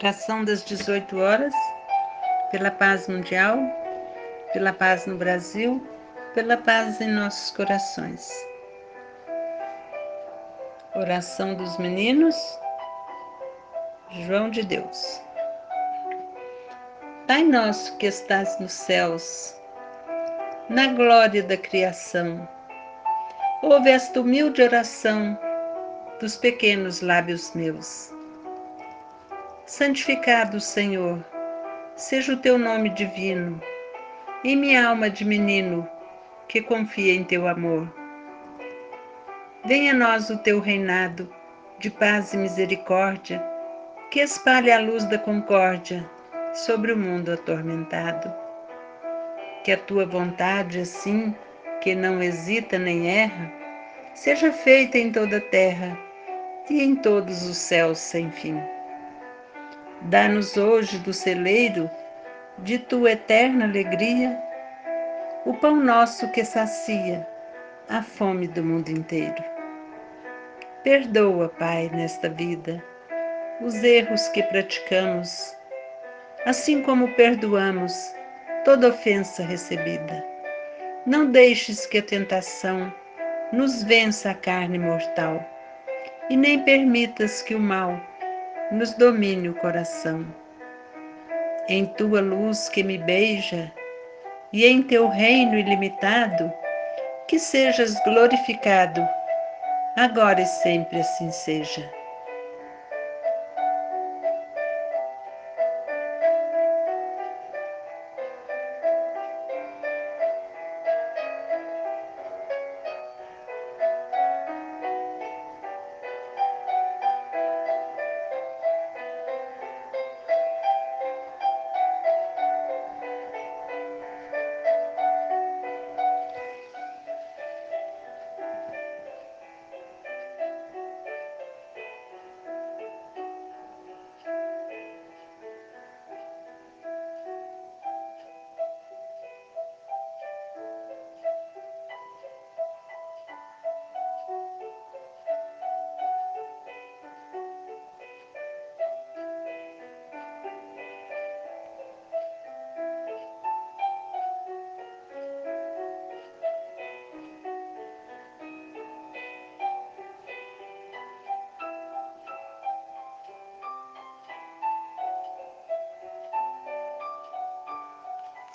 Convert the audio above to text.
Oração das 18 horas, pela paz mundial, pela paz no Brasil, pela paz em nossos corações. Oração dos meninos, João de Deus. Pai nosso que estás nos céus, na glória da criação, ouve esta humilde oração dos pequenos lábios meus Santificado, Senhor, seja o teu nome divino, em minha alma de menino que confia em teu amor. Venha a nós o teu reinado de paz e misericórdia, que espalhe a luz da concórdia sobre o mundo atormentado. Que a tua vontade, assim, que não hesita nem erra, seja feita em toda a terra e em todos os céus sem fim. Dá-nos hoje do celeiro de tua eterna alegria o pão nosso que sacia a fome do mundo inteiro. Perdoa, Pai, nesta vida os erros que praticamos, assim como perdoamos toda ofensa recebida. Não deixes que a tentação nos vença a carne mortal e nem permitas que o mal nos domine o coração. Em tua luz que me beija e em teu reino ilimitado, que sejas glorificado, agora e sempre assim seja.